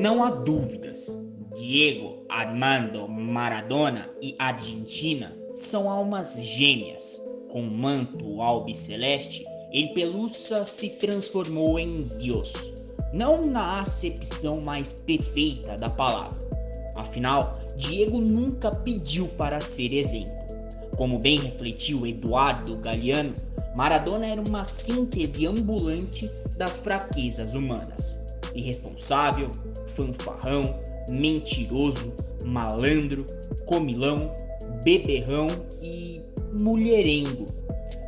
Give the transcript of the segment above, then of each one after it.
Não há dúvidas, Diego Armando Maradona e Argentina são almas gêmeas. Com manto albiceleste, ele Pelusa se transformou em Deus, não na acepção mais perfeita da palavra. Afinal, Diego nunca pediu para ser exemplo. Como bem refletiu Eduardo Galeano, Maradona era uma síntese ambulante das fraquezas humanas. Irresponsável, fanfarrão, mentiroso, malandro, comilão, beberrão e mulherengo.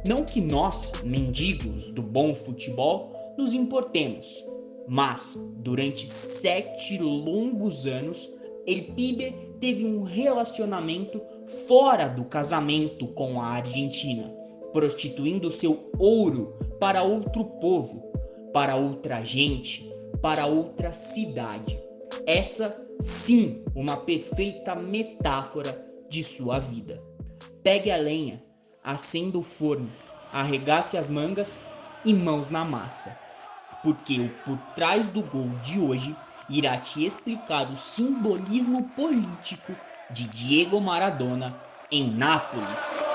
Não que nós, mendigos do bom futebol, nos importemos, mas durante sete longos anos, El Pibe teve um relacionamento fora do casamento com a Argentina, prostituindo seu ouro para outro povo, para outra gente, para outra cidade. Essa sim, uma perfeita metáfora de sua vida. Pegue a lenha, acenda o forno, arregace as mangas e mãos na massa, porque o por trás do gol de hoje irá te explicar o simbolismo político de Diego Maradona em Nápoles.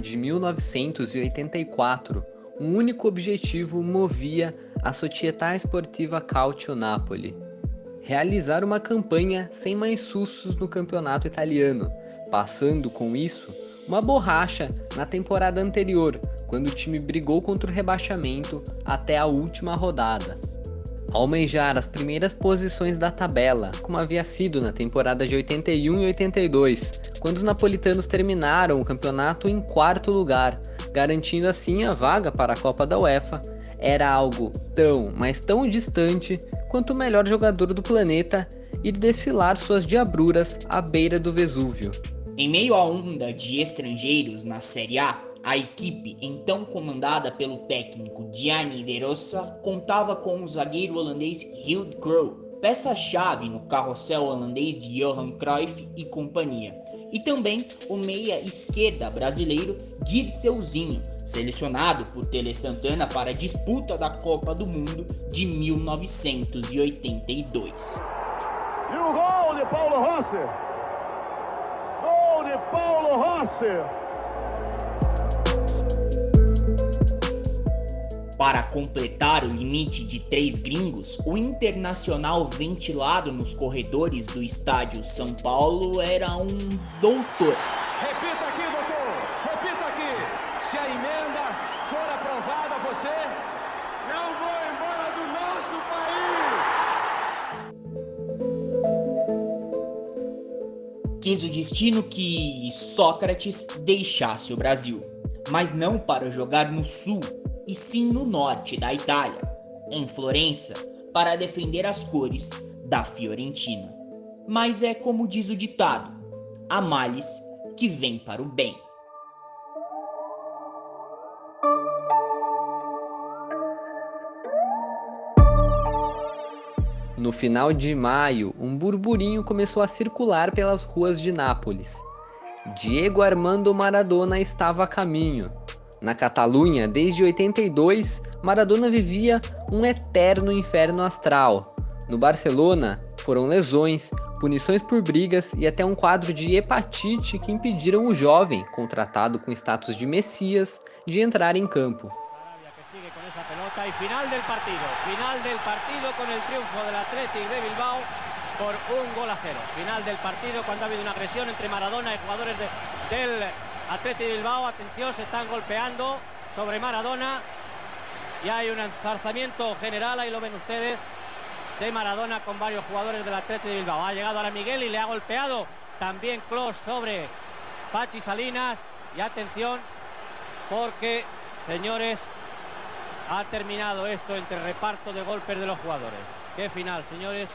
De 1984, um único objetivo movia a Società Sportiva Calcio Napoli: realizar uma campanha sem mais sustos no campeonato italiano, passando com isso uma borracha na temporada anterior, quando o time brigou contra o rebaixamento até a última rodada almejar as primeiras posições da tabela, como havia sido na temporada de 81 e 82, quando os napolitanos terminaram o campeonato em quarto lugar, garantindo assim a vaga para a Copa da UEFA, era algo tão, mas tão distante quanto o melhor jogador do planeta ir desfilar suas diabruras à beira do Vesúvio. Em meio à onda de estrangeiros na Série A, a equipe, então comandada pelo técnico Gianni De Rossa, contava com o zagueiro holandês Hild Crow, peça-chave no carrossel holandês de Johan Cruyff e companhia, e também o meia esquerda brasileiro Dirceuzinho, selecionado por Tele Santana para a disputa da Copa do Mundo de 1982. E o gol de Paulo Rossi! Gol de Paulo Rossi! Para completar o limite de três gringos, o internacional ventilado nos corredores do estádio São Paulo era um doutor. Repita aqui, doutor! Repita aqui! Se a emenda for aprovada, você não vou embora do nosso país! Quis o destino que Sócrates deixasse o Brasil, mas não para jogar no sul e sim no norte da Itália, em Florença, para defender as cores da Fiorentina. Mas é como diz o ditado: há males que vêm para o bem. No final de maio, um burburinho começou a circular pelas ruas de Nápoles. Diego Armando Maradona estava a caminho. Na Catalunha, desde 82, Maradona vivia um eterno inferno astral. No Barcelona, foram lesões, punições por brigas e até um quadro de hepatite que impediram o jovem, contratado com status de Messias, de entrar em campo. por un gol a cero. Final del partido cuando ha una agresión entre Maradona y jugadores de, del Athletic de Bilbao. Atención, se están golpeando sobre Maradona y hay un enzarzamiento general, ahí lo ven ustedes, de Maradona con varios jugadores del Athletic de Bilbao. Ha llegado ahora Miguel y le ha golpeado también Klos sobre Pachi Salinas. Y atención, porque, señores, ha terminado esto entre reparto de golpes de los jugadores. Qué final, señores.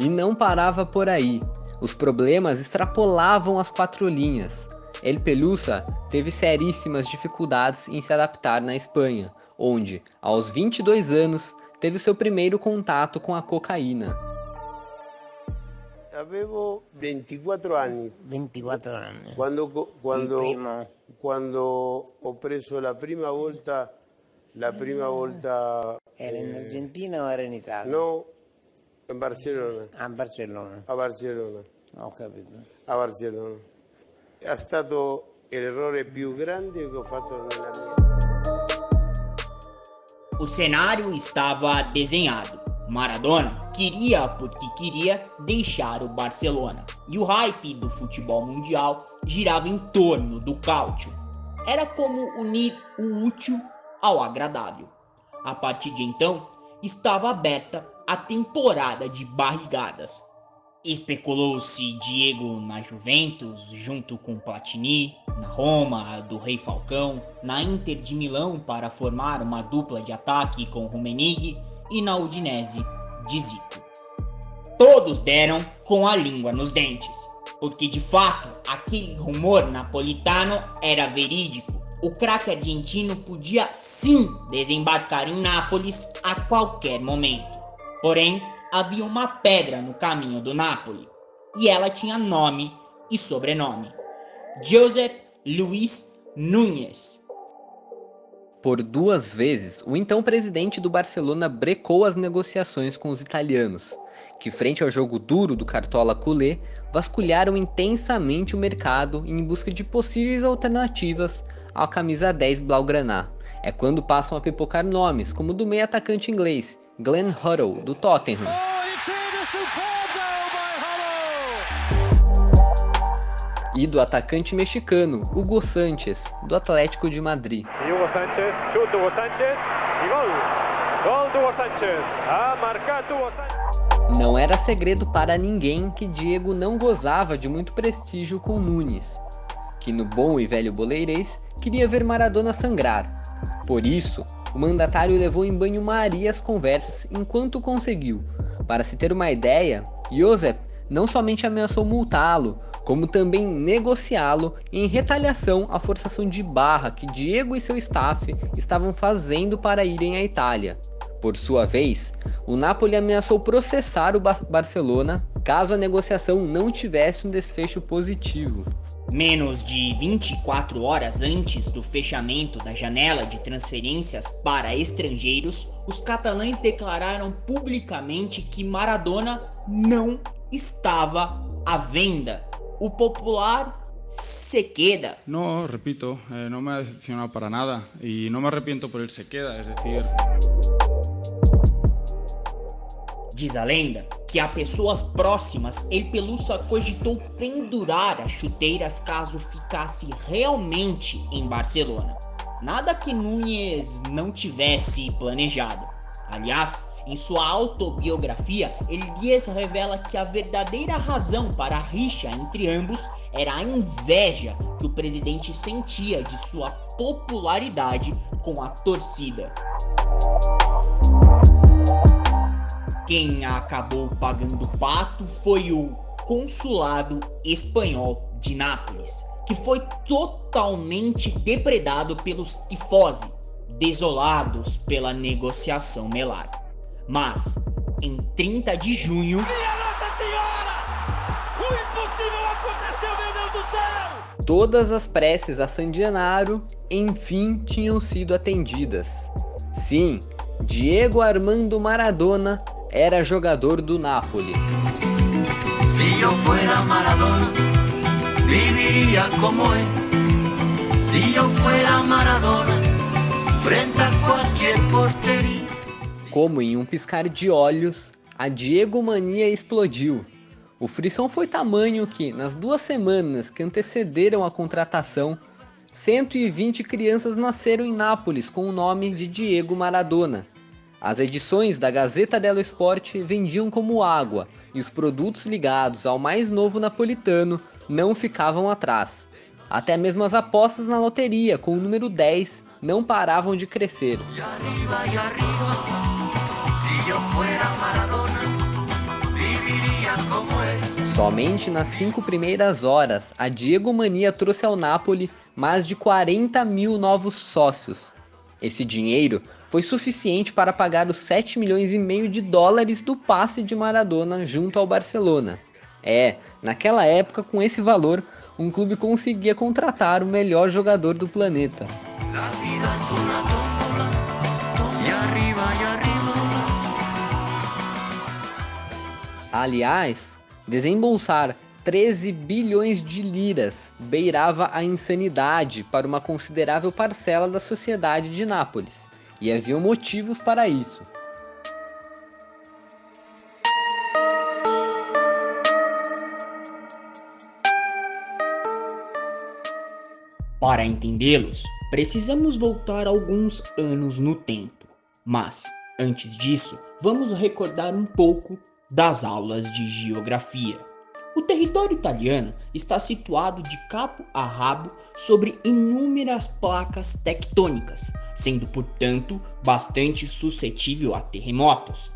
E não parava por aí. Os problemas extrapolavam as quatro linhas. El Pelusa teve seríssimas dificuldades em se adaptar na Espanha, onde, aos 22 anos, teve seu primeiro contato com a cocaína. Avevo 24 anni. 24 anni. Quando, quando, quando ho preso la prima volta, la prima volta, Era in Argentina o era in Italia? no, in Barcellona, A Barcellona. a Barcellona, Ho capito. a Barcellona. È stato l'errore più grande che ho fatto nella mia O cenário estava desenhado. Maradona queria porque queria deixar o Barcelona. E o hype do futebol mundial girava em torno do cálcio. Era como unir o útil ao agradável. A partir de então, estava aberta a temporada de barrigadas. Especulou-se Diego na Juventus, junto com Platini, na Roma, do Rei Falcão, na Inter de Milão para formar uma dupla de ataque com Rummenigge e na Udinese de Zico. Todos deram com a língua nos dentes, porque de fato aquele rumor napolitano era verídico. O craque argentino podia sim desembarcar em Nápoles a qualquer momento. Porém, havia uma pedra no caminho do Napoli, e ela tinha nome e sobrenome: Joseph Luiz Núñez. Por duas vezes, o então presidente do Barcelona brecou as negociações com os italianos, que, frente ao jogo duro do Cartola Culé, vasculharam intensamente o mercado em busca de possíveis alternativas à camisa 10 Blaugrana. É quando passam a pipocar nomes, como o do meio atacante inglês, Glenn Hoddle, do Tottenham, Oh, a Huddle. e do atacante mexicano, Hugo Sánchez, do Atlético de Madrid. Hugo Sánchez, chute Hugo Sánchez y gol. Gol de Hugo Sánchez. Ha marcado Hugo Sánchez. Não era segredo para ninguém que Diego não gozava de muito prestígio com Nunes, que no bom e velho boleirês queria ver Maradona sangrar. Por isso, o mandatário levou em banho-maria as conversas enquanto conseguiu. Para se ter uma ideia, Josep não somente ameaçou multá-lo, como também negociá-lo em retaliação à forçação de barra que Diego e seu staff estavam fazendo para irem à Itália. Por sua vez, o Napoli ameaçou processar o Ba- Barcelona caso a negociação não tivesse um desfecho positivo. Menos de 24 horas antes do fechamento da janela de transferências para estrangeiros, os catalães declararam publicamente que Maradona não estava à venda. O popular se queda No, repito, eh, no me ha decepcionado para nada y no me arrepiento por el se queda, es decir, Diz a lenda que a pessoas próximas El Pelusa cogitou pendurar as chuteiras caso ficasse realmente em Barcelona. Nada que Núñez não tivesse planejado. Aliás, em sua autobiografia, Elias revela que a verdadeira razão para a rixa entre ambos era a inveja que o presidente sentia de sua popularidade com a torcida. Quem acabou pagando o pato foi o consulado espanhol de Nápoles, que foi totalmente depredado pelos tifosi, desolados pela negociação melar. Mas, em 30 de junho, ¡Minha Nossa Senhora! O impossível aconteceu, meu Deus do céu! Todas as preces a Sandianaro, enfim, tinham sido atendidas. Sim, Diego Armando Maradona era jogador do Napoli. Si yo fuera Maradona, viviría como él. Si yo fuera Maradona, frente a cualquier portería. Como em um piscar de olhos, a Diego Mania explodiu. O frisson foi tamanho que, nas duas semanas que antecederam a contratação, 120 crianças nasceram em Nápoles com o nome de Diego Maradona. As edições da Gazeta dello Sport vendiam como água e os produtos ligados ao mais novo napolitano não ficavam atrás. Até mesmo as apostas na loteria com o número 10 não paravam de crescer. Somente nas cinco primeiras horas, a Diego Mania trouxe ao Napoli mais de 40 mil novos sócios. Esse dinheiro foi suficiente para pagar os 7 milhões e meio de dólares do passe de Maradona junto ao Barcelona. É, naquela época, com esse valor, um clube conseguia contratar o melhor jogador do planeta. Aliás, desembolsar 13 bilhões de liras beirava a insanidade para uma considerável parcela da sociedade de Nápoles, e havia motivos para isso. Para entendê-los, precisamos voltar alguns anos no tempo. Mas, antes disso, vamos recordar um pouco das aulas de geografia. O território italiano está situado de cabo a rabo sobre inúmeras placas tectônicas, sendo, portanto, bastante suscetível a terremotos.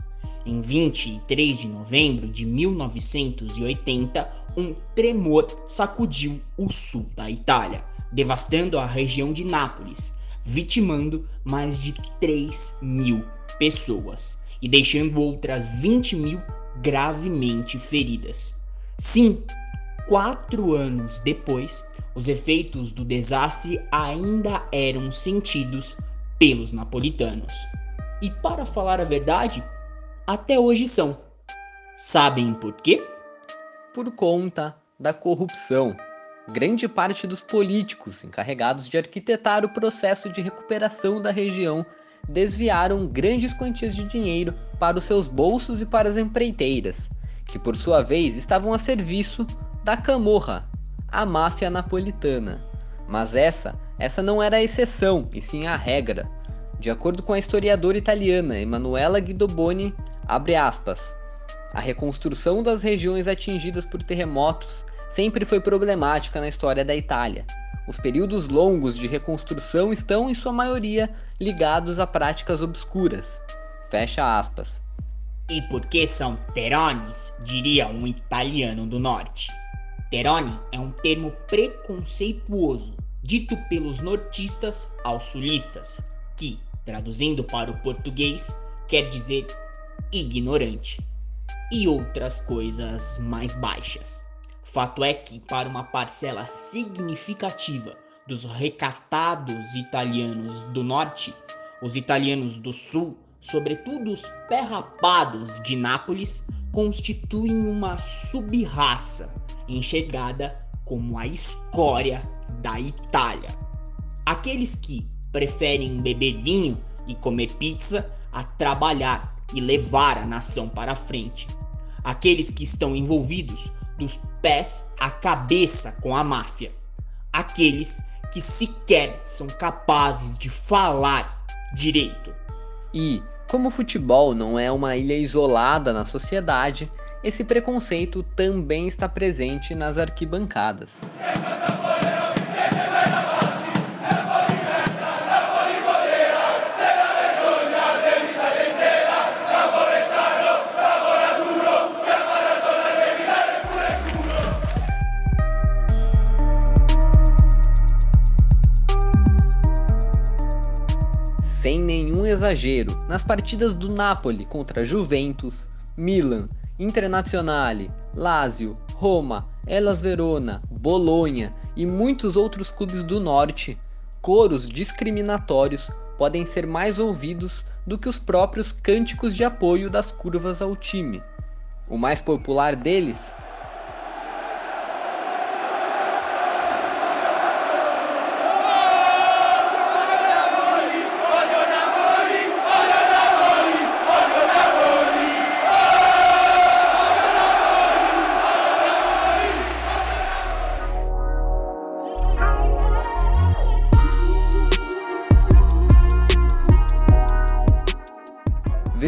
Em 23 de novembro de 1980, um tremor sacudiu o sul da Itália, devastando a região de Nápoles, vitimando mais de 3 mil pessoas e deixando outras 20 mil gravemente feridas. Sim, quatro anos depois, os efeitos do desastre ainda eram sentidos pelos napolitanos. E para falar a verdade, até hoje são. Sabem por quê? Por conta da corrupção. Grande parte dos políticos encarregados de arquitetar o processo de recuperação da região desviaram grandes quantias de dinheiro para os seus bolsos e para as empreiteiras, que por sua vez estavam a serviço da Camorra, a máfia napolitana. Mas essa, essa não era a exceção, e sim a regra. De acordo com a historiadora italiana Emanuela Guidoboni, abre aspas, a reconstrução das regiões atingidas por terremotos sempre foi problemática na história da Itália. Os períodos longos de reconstrução estão, em sua maioria, ligados a práticas obscuras. Fecha aspas. E por que são terones? diria um italiano do norte. Terone é um termo preconceituoso dito pelos nortistas aos sulistas, que, traduzindo para o português, quer dizer ignorante e outras coisas mais baixas. Fato é que, para uma parcela significativa dos recatados italianos do norte, os italianos do sul, sobretudo os pé-rapados de Nápoles, constituem uma sub-raça enxergada como a escória da Itália. Aqueles que preferem beber vinho e comer pizza a trabalhar e levar a nação para frente. Aqueles que estão envolvidos dos pés à cabeça com a máfia. Aqueles que sequer são capazes de falar direito. E, como o futebol não é uma ilha isolada na sociedade, esse preconceito também está presente nas arquibancadas. Exagero, nas partidas do Napoli contra Juventus, Milan, Internazionale, Lazio, Roma, Elas Verona, Bolonha e muitos outros clubes do norte, coros discriminatórios podem ser mais ouvidos do que os próprios cânticos de apoio das curvas ao time. O mais popular deles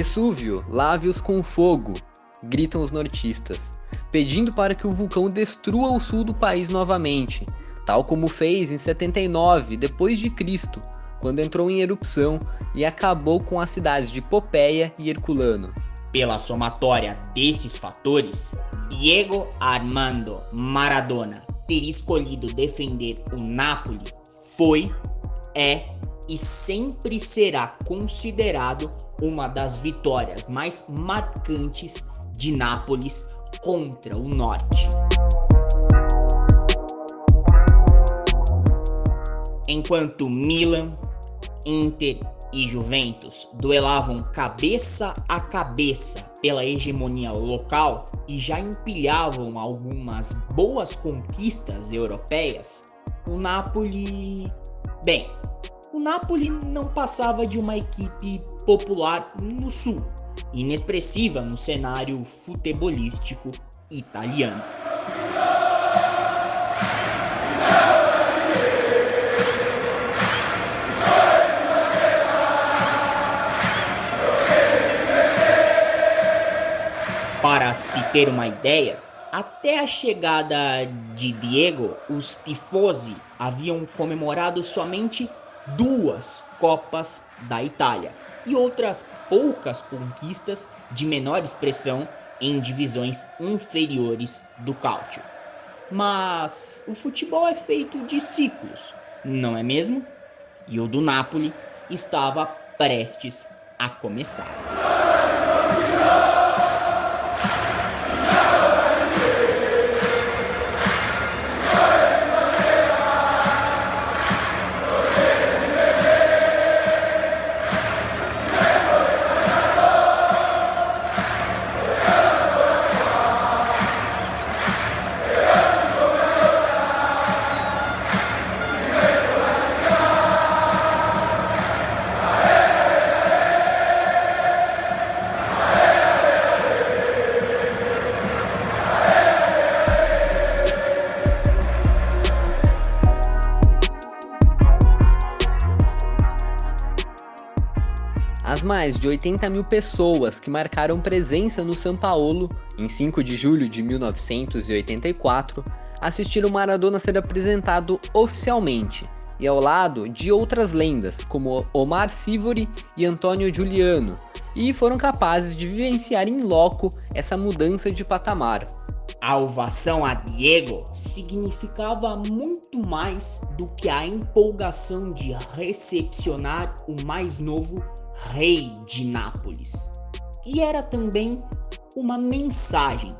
Vesúvio, lave-os com fogo, gritam os nortistas, pedindo para que o vulcão destrua o sul do país novamente, tal como fez em 79 depois de Cristo, quando entrou em erupção e acabou com as cidades de Popeia e Herculano. Pela somatória desses fatores, Diego Armando Maradona ter escolhido defender o Napoli foi, é e sempre será considerado uma das vitórias mais marcantes de Nápoles contra o Norte. Enquanto Milan, Inter e Juventus duelavam cabeça a cabeça pela hegemonia local e já empilhavam algumas boas conquistas europeias, o Napoli. Bem, o Napoli não passava de uma equipe popular no sul, inexpressiva no cenário futebolístico italiano. Para se ter uma ideia, até a chegada de Diego, os tifosi haviam comemorado somente duas Copas da Itália e outras poucas conquistas de menor expressão em divisões inferiores do cálcio. Mas o futebol é feito de ciclos, não é mesmo? E o do Napoli estava prestes a começar. As mais de 80 mil pessoas que marcaram presença no São Paulo em 5 de julho de 1984 assistiram Maradona ser apresentado oficialmente e ao lado de outras lendas como Omar Sivori e Antônio Giuliano, e foram capazes de vivenciar em loco essa mudança de patamar. A ovação a Diego significava muito mais do que a empolgação de recepcionar o mais novo rei de Nápoles. E era também uma mensagem.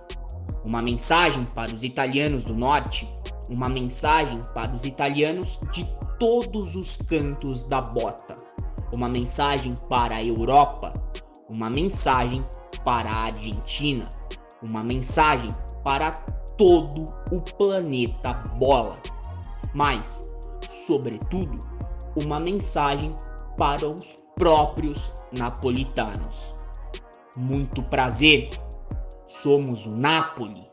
Uma mensagem para os italianos do norte, uma mensagem para os italianos de todos os cantos da bota, uma mensagem para a Europa, uma mensagem para a Argentina, uma mensagem para todo o planeta bola, mas, sobretudo, uma mensagem para os próprios napolitanos. Muito prazer, somos o Napoli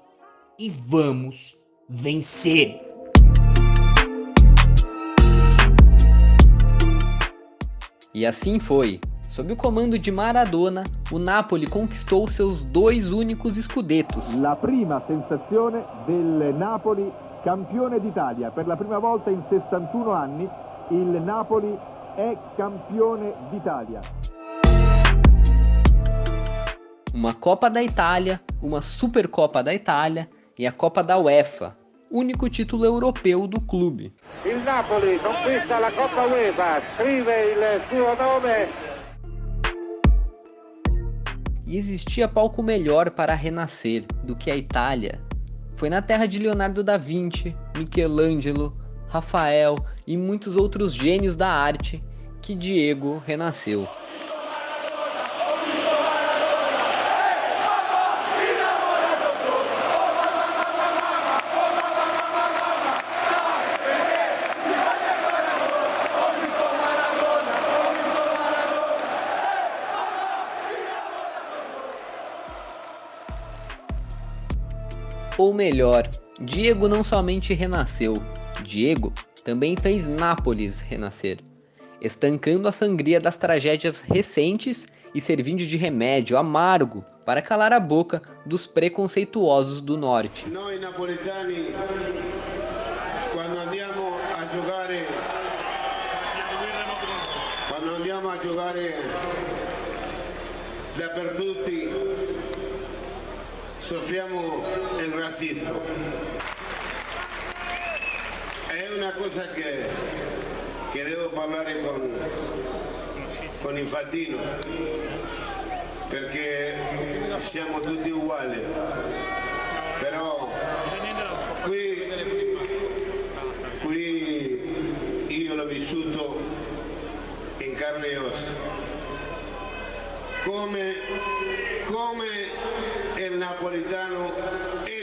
e vamos vencer! E assim foi. Sob o comando de Maradona, o Napoli conquistou seus dois únicos escudetos. La prima sensazione del Napoli campione d'Italia. Per la prima volta in 61 anni il Napoli è campione d'Italia. Uma Copa da Itália, uma Supercopa da Itália e a Copa da UEFA, único título europeu do clube. Il Napoli conquista la Coppa UEFA, scrive il suo nome. E existia palco melhor para renascer do que a Itália. Foi na terra de Leonardo da Vinci, Michelangelo, Rafael e muitos outros gênios da arte que Diego renasceu. Ou melhor, Diego não somente renasceu, Diego também fez Nápoles renascer, estancando a sangria das tragédias recentes e servindo de remédio amargo para calar a boca dos preconceituosos do norte. Noi napoletani, quando andiamo a giocare, quando andiamo a giocare dappertutti soffriamo il razzismo. È una cosa che, che devo parlare con, con Infantino, perché siamo tutti uguali. Però qui, qui io l'ho vissuto in carne e ossa. Come, come il napolitano è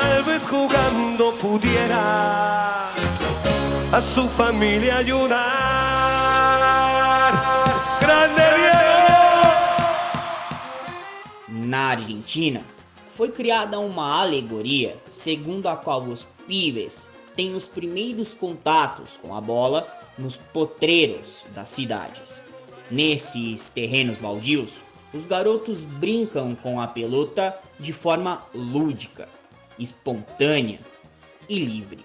Tal vez jugando pudiera a su familia ayudar. ¡Grande Diego! Na Argentina, foi criada uma alegoria segundo a qual os pibes têm os primeiros contatos com a bola nos potreiros das cidades. Nesses terrenos baldios, os garotos brincam com a pelota de forma lúdica, espontânea e livre.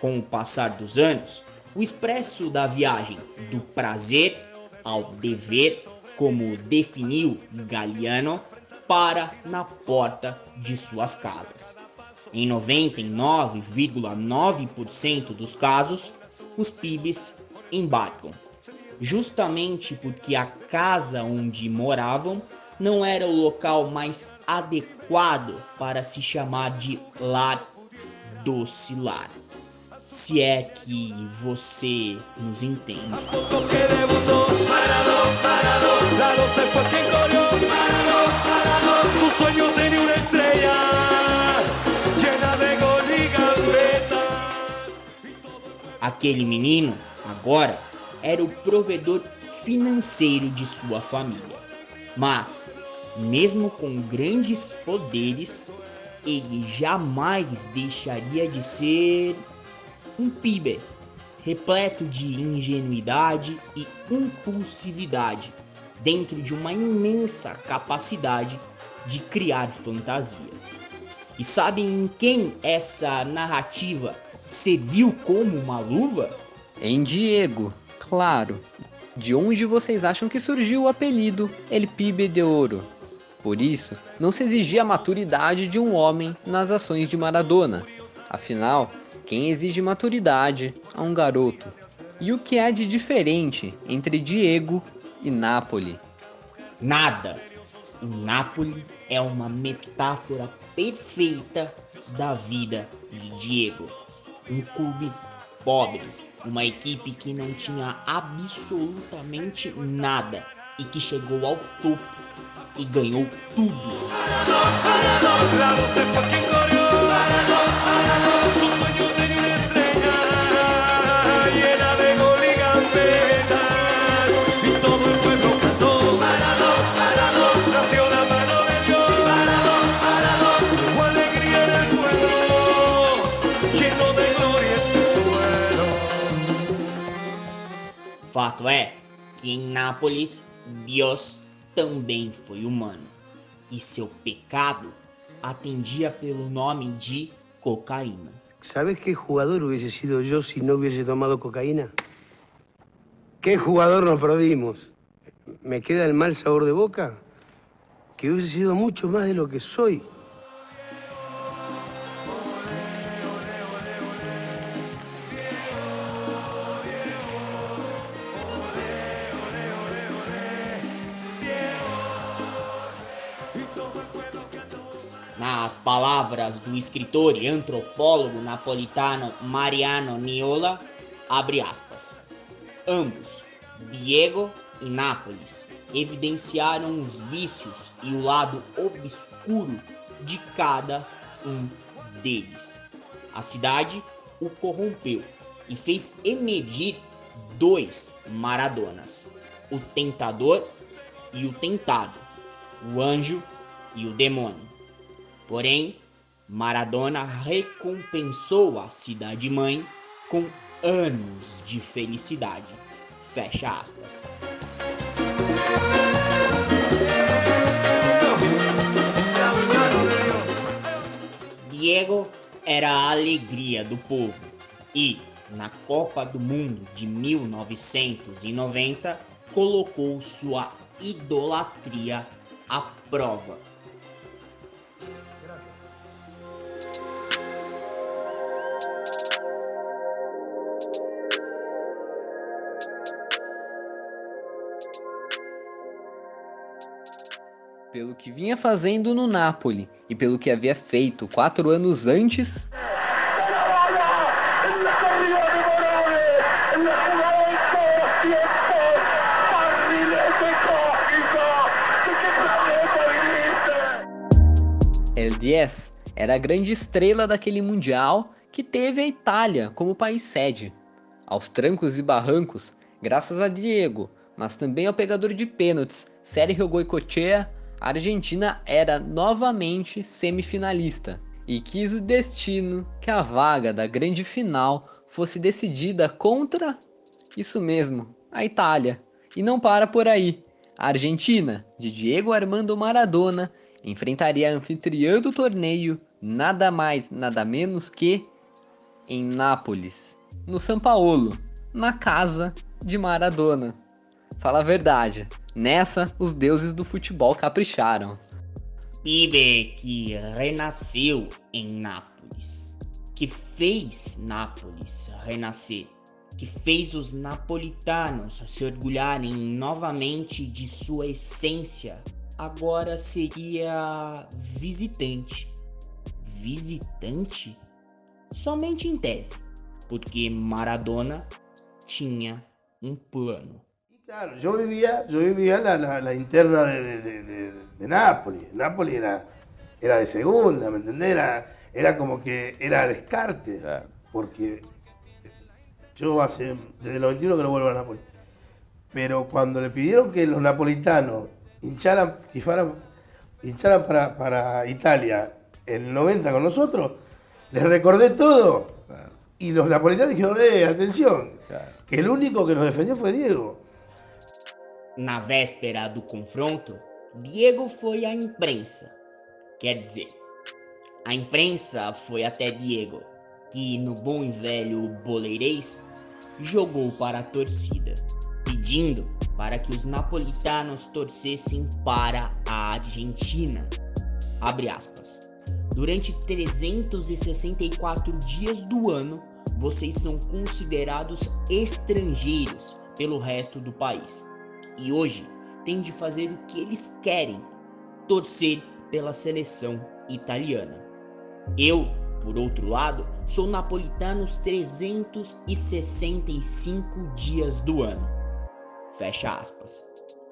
Com o passar dos anos, o expresso da viagem do prazer ao dever, como definiu Galiano, para na porta de suas casas. Em 99,9% dos casos, os pibes embarcam, justamente porque a casa onde moravam não era o local mais adequado para se chamar de lar doce lar. Se é que você nos entende. Aquele menino, agora, era o provedor financeiro de sua família. Mas, mesmo com grandes poderes, ele jamais deixaria de ser um pibe, repleto de ingenuidade e impulsividade, dentro de uma imensa capacidade de criar fantasias. E sabem em quem essa narrativa serviu como uma luva? Em Diego, claro. De onde vocês acham que surgiu o apelido El Pibe de Ouro? Por isso, não se exigia a maturidade de um homem nas ações de Maradona. Afinal, quem exige maturidade a um garoto? E o que há de diferente entre Diego e Napoli? Nada. O Napoli é uma metáfora perfeita da vida de Diego. Um clube pobre, uma equipe que não tinha absolutamente nada e que chegou ao topo e ganhou tudo. Fato que em Nápoles, Deus também foi humano e seu pecado atendia pelo nome de cocaína. ¿Sabes qué jugador hubiese sido yo si no hubiese tomado cocaína? ¿Qué jugador nos perdimos? ¿Me queda el mal sabor de boca? Que hubiese sido mucho más de lo que soy. Nas palavras do escritor e antropólogo napolitano Mariano Niola, abre aspas. Ambos, Diego e Nápoles, evidenciaram os vícios e o lado obscuro de cada um deles. A cidade o corrompeu e fez emergir dois Maradonas: o tentador e o tentado, o anjo e o demônio. Porém, Maradona recompensou a cidade-mãe com anos de felicidade. Fecha aspas. Diego era a alegria do povo e, na Copa do Mundo de 1990, colocou sua idolatria à prova. Pelo que vinha fazendo no Napoli e pelo que havia feito quatro anos antes, El 10 era a grande estrela daquele Mundial que teve a Itália como país sede. Aos trancos e barrancos, graças a Diego, mas também ao pegador de pênaltis, Sergio Goicoechea, a Argentina era novamente semifinalista e quis o destino que a vaga da grande final fosse decidida contra isso mesmo, a Itália. E não para por aí. A Argentina, de Diego Armando Maradona, enfrentaria a anfitriã do torneio nada mais, nada menos que em Nápoles, no São Paulo, na casa de Maradona. Fala a verdade, nessa os deuses do futebol capricharam. Pibe que renasceu em Nápoles, que fez Nápoles renascer, que fez os napolitanos se orgulharem novamente de sua essência, agora seria visitante. Visitante? Somente em tese, porque Maradona tinha um plano. Claro, yo vivía, yo vivía la, la, la interna de, de, de, de, Nápoles. Nápoles era, era de segunda, ¿me entendés? Era, era como que era descarte. Porque yo hace, desde el 91 que no vuelvo a Nápoles. Pero cuando le pidieron que los napolitanos hincharan, hincharan para, para Italia en el 90 con nosotros, les recordé todo. Y los napolitanos dijeron, eh, atención, que el único que nos defendió fue Diego. Na véspera do confronto, Diego foi à imprensa. Quer dizer, a imprensa foi até Diego, que no bom e velho boleirês jogou para a torcida, pedindo para que os napolitanos torcessem para a Argentina. Abre aspas. Durante 364 dias do ano, vocês são considerados estrangeiros pelo resto do país. E hoje têm de fazer o que eles querem: torcer pela seleção italiana. Eu, por outro lado, sou napolitano os 365 dias do ano. Fecha aspas.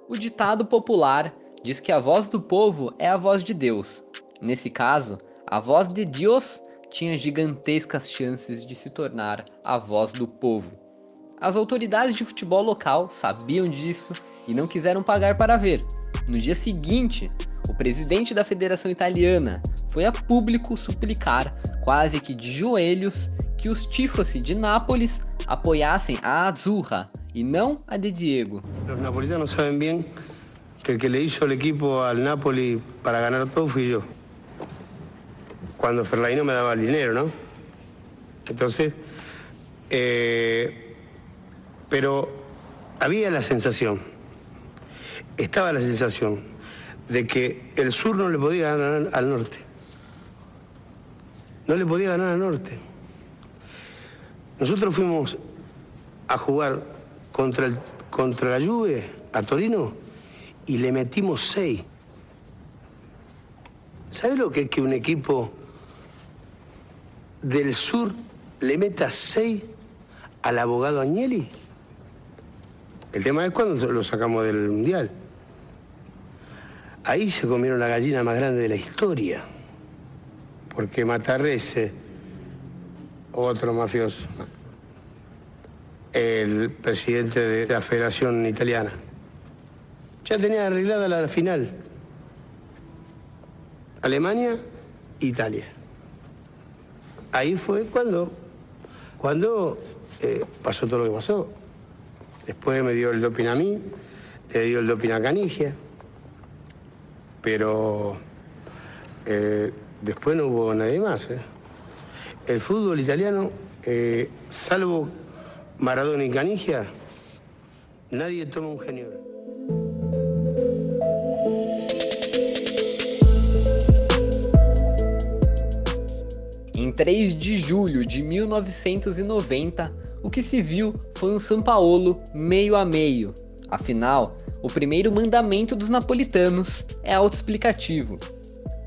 O ditado popular diz que a voz do povo é a voz de Deus. Nesse caso, a voz de Deus tinha gigantescas chances de se tornar a voz do povo. As autoridades de futebol local sabiam disso e não quiseram pagar para ver. No dia seguinte, o presidente da Federação Italiana foi a público suplicar, quase que de joelhos, que os tifosi de Nápoles apoiassem a Azzurra e não a de Diego. Los napolitanos saben bien que el que le hizo el equipo al Napoli para ganar todo fui yo. Cuando Ferlaino me daba el dinero, ¿no? Entonces, eh, pero había la sensación, estaba la sensación de que el sur no le podía ganar al norte. No le podía ganar al norte. Nosotros fuimos a jugar contra, el, contra la Juve a Torino y le metimos seis. ¿Sabe lo que es que un equipo del sur le meta seis al abogado Agnelli? El tema es cuando lo sacamos del Mundial. Ahí se comieron la gallina más grande de la historia. Porque Matarrese, otro mafioso, el presidente de la Federación Italiana. Ya tenía arreglada la final. Alemania, Italia. Ahí fue cuando, cuando eh, pasó todo lo que pasó. Después me dio el doping a mí, le dio el doping a Canigia, pero eh, después no hubo nadie más. ¿eh? El fútbol italiano, eh, salvo Maradona y Canigia, nadie toma un genio. Em 3 de julho de 1990, o que se viu foi um Sampaolo meio a meio. Afinal, o primeiro mandamento dos napolitanos é autoexplicativo: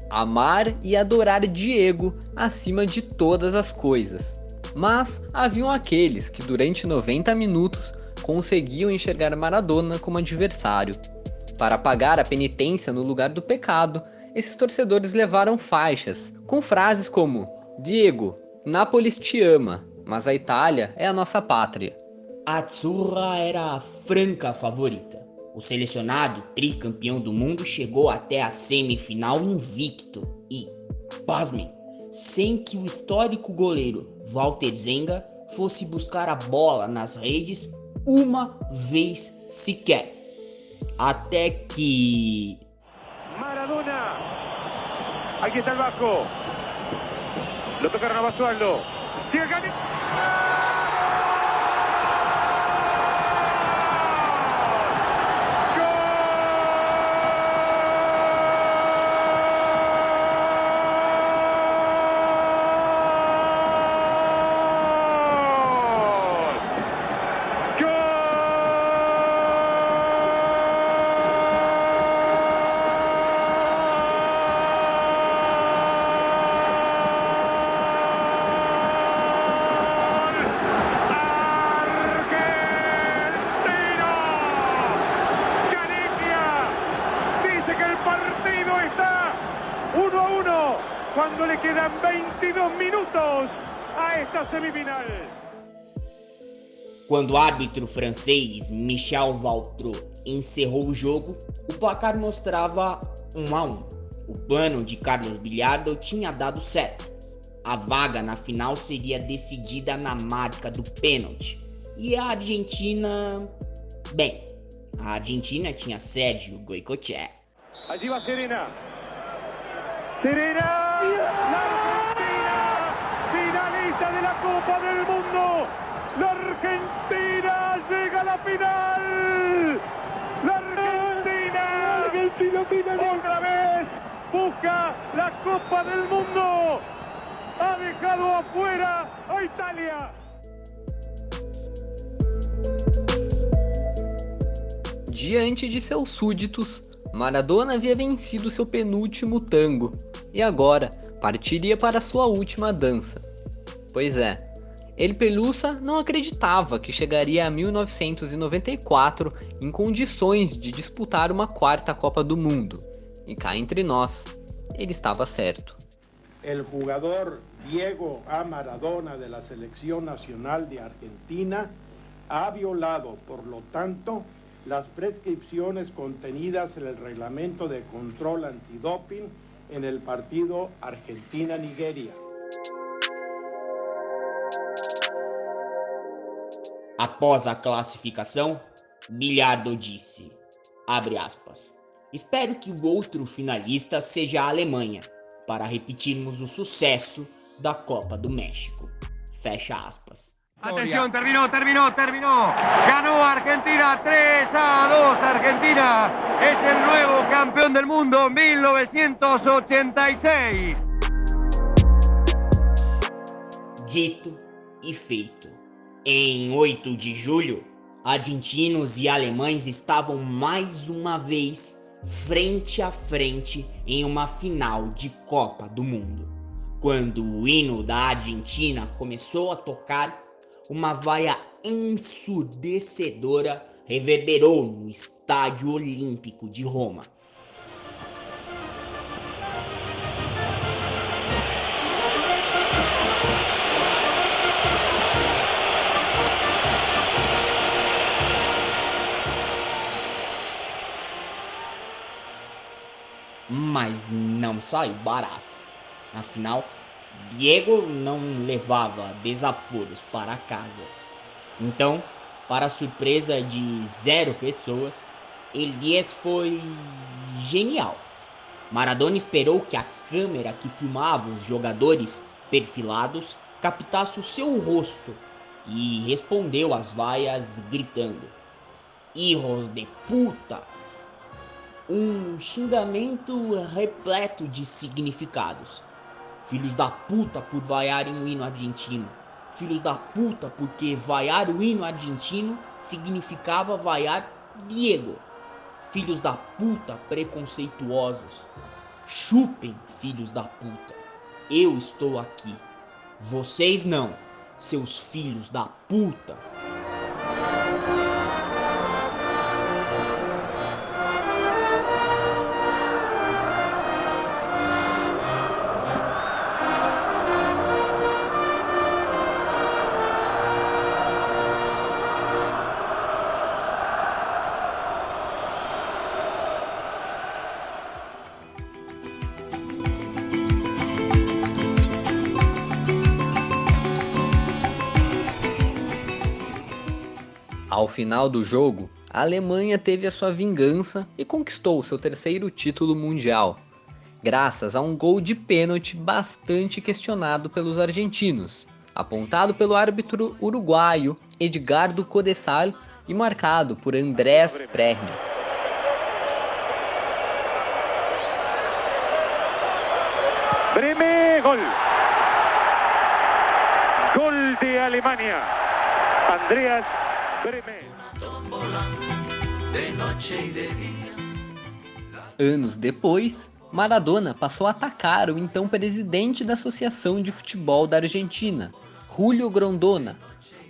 amar e adorar Diego acima de todas as coisas. Mas haviam aqueles que durante 90 minutos conseguiam enxergar Maradona como adversário. Para pagar a penitência no lugar do pecado, esses torcedores levaram faixas com frases como: Diego, Nápoles te ama, mas a Itália é a nossa pátria. A Azzurra era a franca favorita. O selecionado tricampeão do mundo chegou até a semifinal invicto e, pasmem, sem que o histórico goleiro Walter Zenga fosse buscar a bola nas redes uma vez sequer. Até que. Maradona. Aquí está el Vasco. Lo tocaron a Basualdo. Sigue Cani. Dice que el partido está 1 a 1 cuando le quedan 22 minutos a esta semifinal. Quando o árbitro francês Michel Valtrou encerrou o jogo, o placar mostrava 1 a 1. O plano de Carlos Bilhardo tinha dado certo. A vaga na final seria decidida na marca do pênalti. E a Argentina. Bem, a Argentina tinha Sérgio Goicoechea. Allí va Serena. Serena. La Argentina. Finalista de la Copa del Mundo. Argentina llega a la final. La Argentina. La Argentina otra vez busca la Copa del Mundo. Ha dejado afuera a Italia. Diante de seus súditos, Maradona havia vencido seu penúltimo tango e agora partiria para sua última dança. Pois é, ele Pelusa não acreditava que chegaria a 1994 em condições de disputar uma quarta Copa do Mundo. E cá entre nós, ele estava certo. El jugador Diego A. Maradona de la Selección Nacional de Argentina ha violado, por lo tanto, las prescripciones contenidas en el reglamento de control antidoping en el partido Argentina-Nigeria. Após a classificação, Bilhardo disse, abre aspas, espero que o outro finalista seja a Alemanha, para repetirmos o sucesso da Copa do México. Fecha aspas. Atención, terminó, terminó, terminó. Ganó Argentina 3 a 2. Argentina es el nuevo campeón del mundo 1986. Dito e feito. Em 8 de julho, argentinos e alemães estavam mais uma vez frente a frente em uma final de Copa do Mundo. Quando o hino da Argentina começou a tocar, uma vaia ensurdecedora reverberou no Estádio Olímpico de Roma. Mas não saiu barato. Afinal, Diego não levava desaforos para casa. Então, para surpresa de zero pessoas, Elias foi genial. Maradona esperou que a câmera que filmava os jogadores perfilados captasse o seu rosto e respondeu às vaias gritando: Hijos de puta! Um xingamento repleto de significados. Filhos da puta por vaiarem o hino argentino. Filhos da puta porque vaiar o hino argentino significava vaiar Diego. Filhos da puta preconceituosos. Chupem, filhos da puta. Eu estou aqui. Vocês não, seus filhos da puta. Final do jogo, a Alemanha teve a sua vingança e conquistou seu terceiro título mundial, graças a um gol de pênalti bastante questionado pelos argentinos, apontado pelo árbitro uruguaio Edgardo Codesal e marcado por Andrés Prehn. Breme, gol. Gol de Alemania. Andreas Anos depois, Maradona passou a atacar o então presidente da Associação de Futebol da Argentina, Julio Grondona,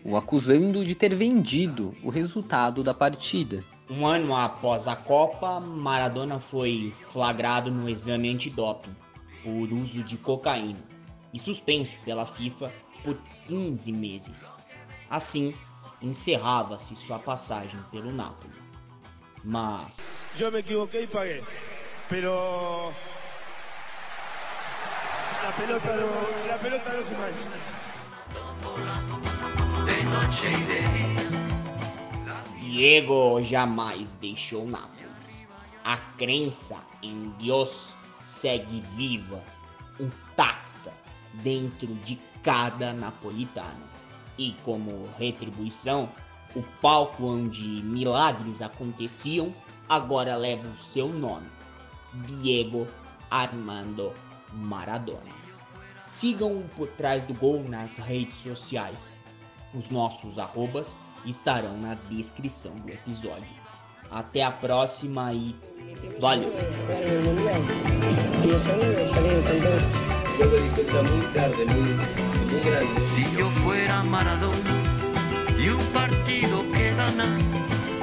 o acusando de ter vendido o resultado da partida. Um ano após a Copa, Maradona foi flagrado no exame antidoping por uso de cocaína e suspenso pela FIFA por 15 meses. Assim, encerrava-se sua passagem pelo Napoli. Mas Yo me equivoqué y pagué. Pero. La pelota no, la pelota no se mancha. Diego jamais deixou Nápoles. A crença em Deus segue viva, intacta dentro de cada napolitano. E como retribuição, o palco onde milagres aconteciam agora leva o seu nome: Diego Armando Maradona. Sigam o por trás do gol nas redes sociais. Os nossos arrobas estarão na descrição do episódio. Até a próxima e valeu! Si yo fuera Maradona y un partido que ganar,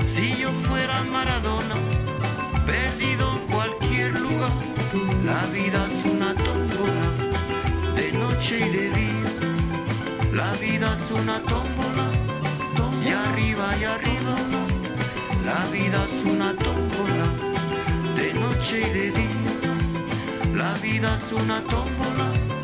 si yo fuera Maradona, perdido en cualquier lugar, la vida es una tómbola, de noche y de día, la vida es una tómbola, y arriba y arriba, la vida es una tómbola, de noche y de día, la vida es una tómbola